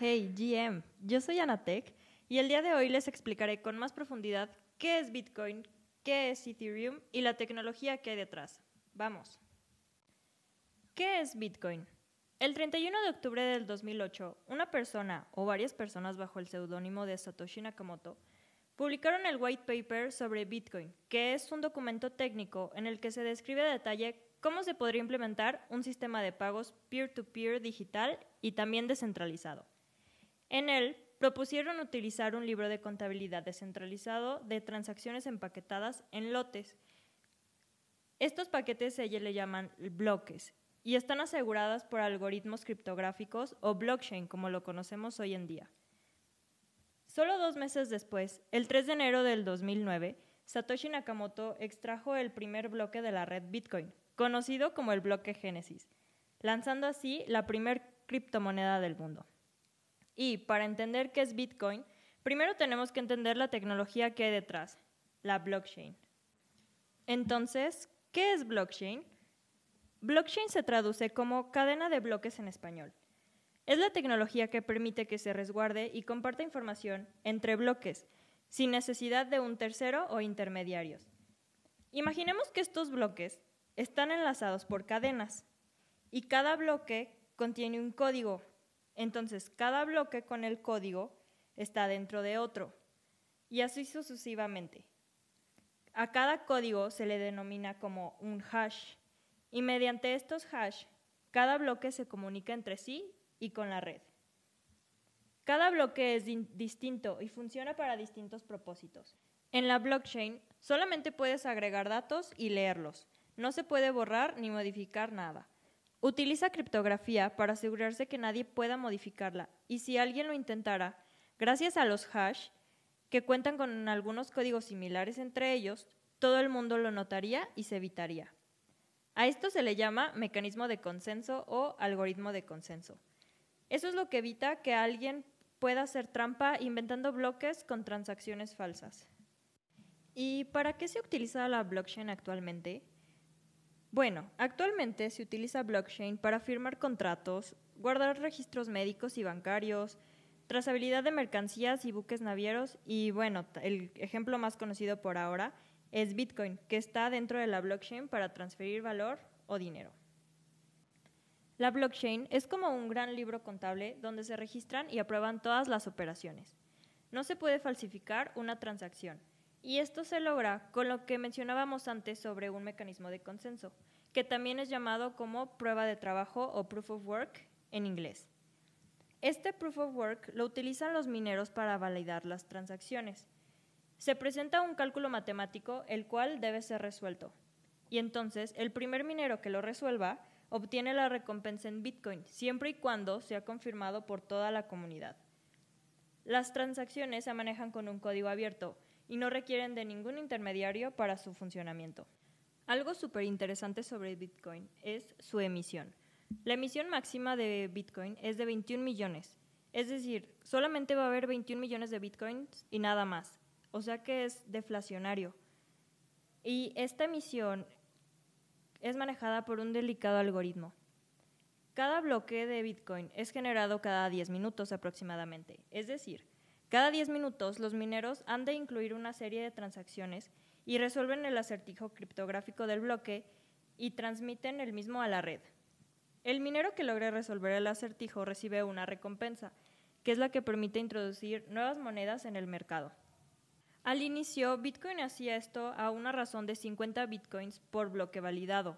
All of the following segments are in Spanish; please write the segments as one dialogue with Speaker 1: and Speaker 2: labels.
Speaker 1: Hey GM, yo soy Anatek y el día de hoy les explicaré con más profundidad qué es Bitcoin, qué es Ethereum y la tecnología que hay detrás. Vamos. ¿Qué es Bitcoin? El 31 de octubre del 2008, una persona o varias personas bajo el seudónimo de Satoshi Nakamoto publicaron el white paper sobre Bitcoin, que es un documento técnico en el que se describe a detalle cómo se podría implementar un sistema de pagos peer to -peer digital y también descentralizado. En él propusieron utilizar un libro de contabilidad descentralizado de transacciones empaquetadas en lotes. Estos paquetes ellos le llaman bloques y están aseguradas por algoritmos criptográficos o blockchain como lo conocemos hoy en día. Solo dos meses después, el 3 de enero del 2009, Satoshi Nakamoto extrajo el primer bloque de la red Bitcoin, conocido como el bloque Génesis, lanzando así la primer criptomoneda del mundo. Y para entender qué es Bitcoin, primero tenemos que entender la tecnología que hay detrás, la blockchain. Entonces, ¿qué es blockchain? Blockchain se traduce como cadena de bloques en español. Es la tecnología que permite que se resguarde y comparta información entre bloques, sin necesidad de un tercero o intermediarios. Imaginemos que estos bloques están enlazados por cadenas y cada bloque contiene un código entonces, cada bloque con el código está dentro de otro y así sucesivamente. A cada código se le denomina como un hash y mediante estos hash, cada bloque se comunica entre sí y con la red. Cada bloque es distinto y funciona para distintos propósitos. En la blockchain solamente puedes agregar datos y leerlos. No se puede borrar ni modificar nada. Utiliza criptografía para asegurarse que nadie pueda modificarla y si alguien lo intentara, gracias a los hash, que cuentan con algunos códigos similares entre ellos, todo el mundo lo notaría y se evitaría. A esto se le llama mecanismo de consenso o algoritmo de consenso. Eso es lo que evita que alguien pueda hacer trampa inventando bloques con transacciones falsas. ¿Y para qué se utiliza la blockchain actualmente? Bueno, actualmente se utiliza blockchain para firmar contratos, guardar registros médicos y bancarios, trazabilidad de mercancías y buques navieros y bueno, el ejemplo más conocido por ahora es Bitcoin, que está dentro de la blockchain para transferir valor o dinero. La blockchain es como un gran libro contable donde se registran y aprueban todas las operaciones. No se puede falsificar una transacción y esto se logra con lo que mencionábamos antes sobre un mecanismo de consenso, que también es llamado como prueba de trabajo o proof of work en inglés. Este proof of work lo utilizan los mineros para validar las transacciones. Se presenta un cálculo matemático el cual debe ser resuelto. Y entonces el primer minero que lo resuelva obtiene la recompensa en Bitcoin, siempre y cuando sea confirmado por toda la comunidad. Las transacciones se manejan con un código abierto, y no requieren de ningún intermediario para su funcionamiento. Algo súper interesante sobre Bitcoin es su emisión. La emisión máxima de Bitcoin es de 21 millones. Es decir, solamente va a haber 21 millones de Bitcoins y nada más. O sea que es deflacionario. Y esta emisión es manejada por un delicado algoritmo. Cada bloque de Bitcoin es generado cada 10 minutos aproximadamente. Es decir, cada 10 minutos, los mineros han de incluir una serie de transacciones y resuelven el acertijo criptográfico del bloque y transmiten el mismo a la red. El minero que logre resolver el acertijo recibe una recompensa, que es la que permite introducir nuevas monedas en el mercado. Al inicio, Bitcoin hacía esto a una razón de 50 Bitcoins por bloque validado.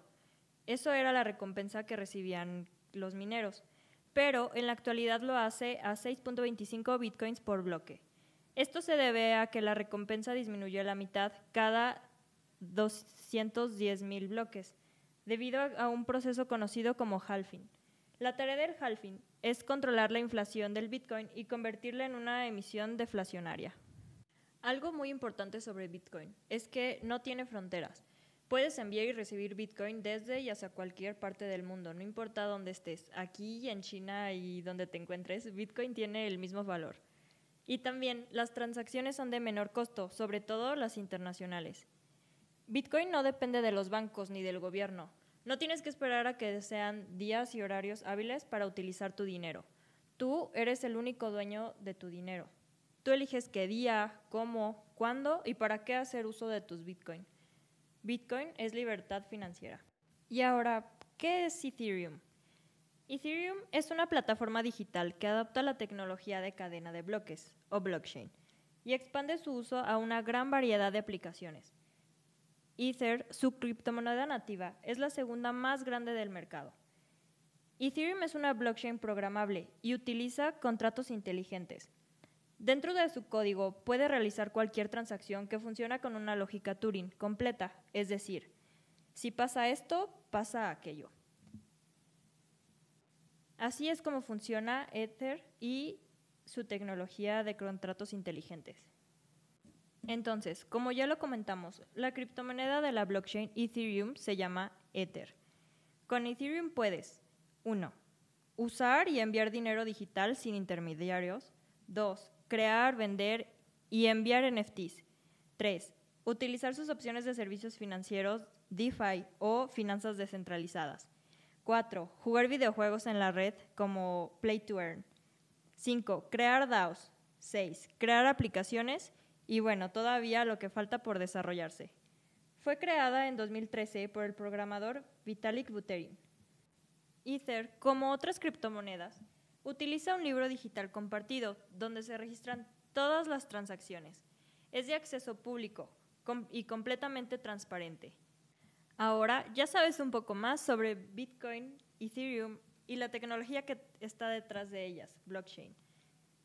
Speaker 1: Eso era la recompensa que recibían los mineros pero en la actualidad lo hace a 6.25 bitcoins por bloque. Esto se debe a que la recompensa disminuyó a la mitad cada 210.000 bloques, debido a un proceso conocido como halving. La tarea del halving es controlar la inflación del Bitcoin y convertirla en una emisión deflacionaria. Algo muy importante sobre Bitcoin es que no tiene fronteras. Puedes enviar y recibir Bitcoin desde y hacia cualquier parte del mundo, no importa dónde estés. Aquí, en China y donde te encuentres, Bitcoin tiene el mismo valor. Y también las transacciones son de menor costo, sobre todo las internacionales. Bitcoin no depende de los bancos ni del gobierno. No tienes que esperar a que sean días y horarios hábiles para utilizar tu dinero. Tú eres el único dueño de tu dinero. Tú eliges qué día, cómo, cuándo y para qué hacer uso de tus Bitcoin. Bitcoin es libertad financiera. Y ahora, ¿qué es Ethereum? Ethereum es una plataforma digital que adopta la tecnología de cadena de bloques, o blockchain, y expande su uso a una gran variedad de aplicaciones. Ether, su criptomoneda nativa, es la segunda más grande del mercado. Ethereum es una blockchain programable y utiliza contratos inteligentes. Dentro de su código puede realizar cualquier transacción que funciona con una lógica Turing completa, es decir, si pasa esto, pasa aquello. Así es como funciona Ether y su tecnología de contratos inteligentes. Entonces, como ya lo comentamos, la criptomoneda de la blockchain Ethereum se llama Ether. Con Ethereum puedes 1. Usar y enviar dinero digital sin intermediarios. 2 crear, vender y enviar NFTs. 3. Utilizar sus opciones de servicios financieros, DeFi o finanzas descentralizadas. 4. Jugar videojuegos en la red como Play to Earn. 5. Crear DAOs. 6. Crear aplicaciones y bueno, todavía lo que falta por desarrollarse. Fue creada en 2013 por el programador Vitalik Buterin. Ether, como otras criptomonedas, Utiliza un libro digital compartido donde se registran todas las transacciones. Es de acceso público y completamente transparente. Ahora ya sabes un poco más sobre Bitcoin, Ethereum y la tecnología que está detrás de ellas, blockchain.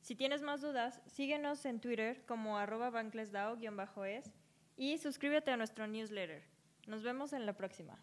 Speaker 1: Si tienes más dudas, síguenos en Twitter como arroba banklessdao-es y suscríbete a nuestro newsletter. Nos vemos en la próxima.